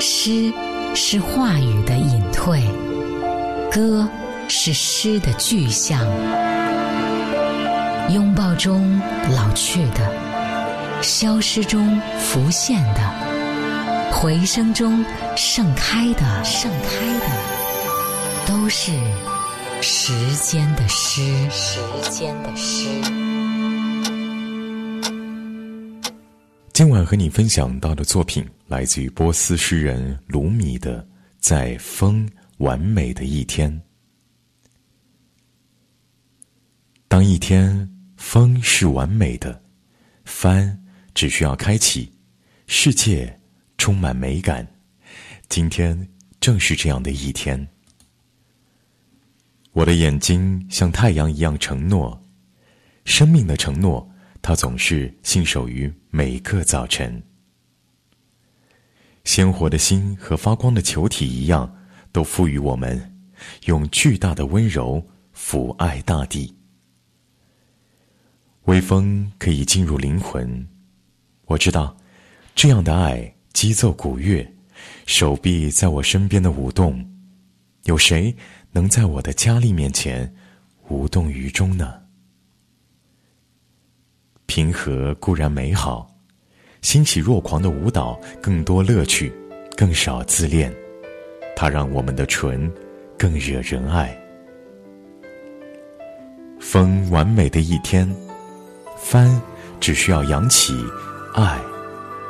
诗是话语的隐退，歌是诗的具象。拥抱中老去的，消失中浮现的，回声中盛开的，盛开的，都是时间的诗，时间的诗。今晚和你分享到的作品来自于波斯诗人鲁米的《在风完美的一天》。当一天风是完美的，帆只需要开启，世界充满美感。今天正是这样的一天。我的眼睛像太阳一样承诺，生命的承诺。他总是信守于每个早晨。鲜活的心和发光的球体一样，都赋予我们用巨大的温柔抚爱大地。微风可以进入灵魂，我知道，这样的爱击奏鼓乐，手臂在我身边的舞动，有谁能在我的佳丽面前无动于衷呢？平和固然美好，欣喜若狂的舞蹈更多乐趣，更少自恋。它让我们的唇更惹人爱。风完美的一天，帆只需要扬起，爱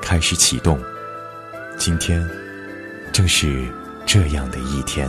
开始启动。今天正是这样的一天。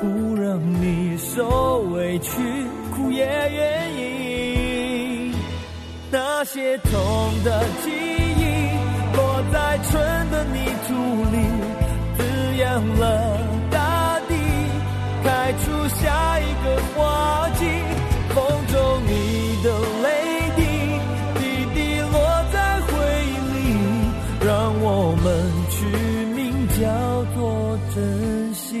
不让你受委屈，苦也愿意。那些痛的记忆，落在春的泥土里，滋养了大地，开出下一个花季。风中你的泪滴，滴滴落在回忆里，让我们取名叫做珍惜。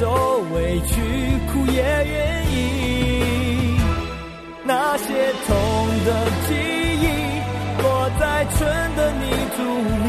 受委屈，苦也愿意。那些痛的记忆，落在春的泥土里，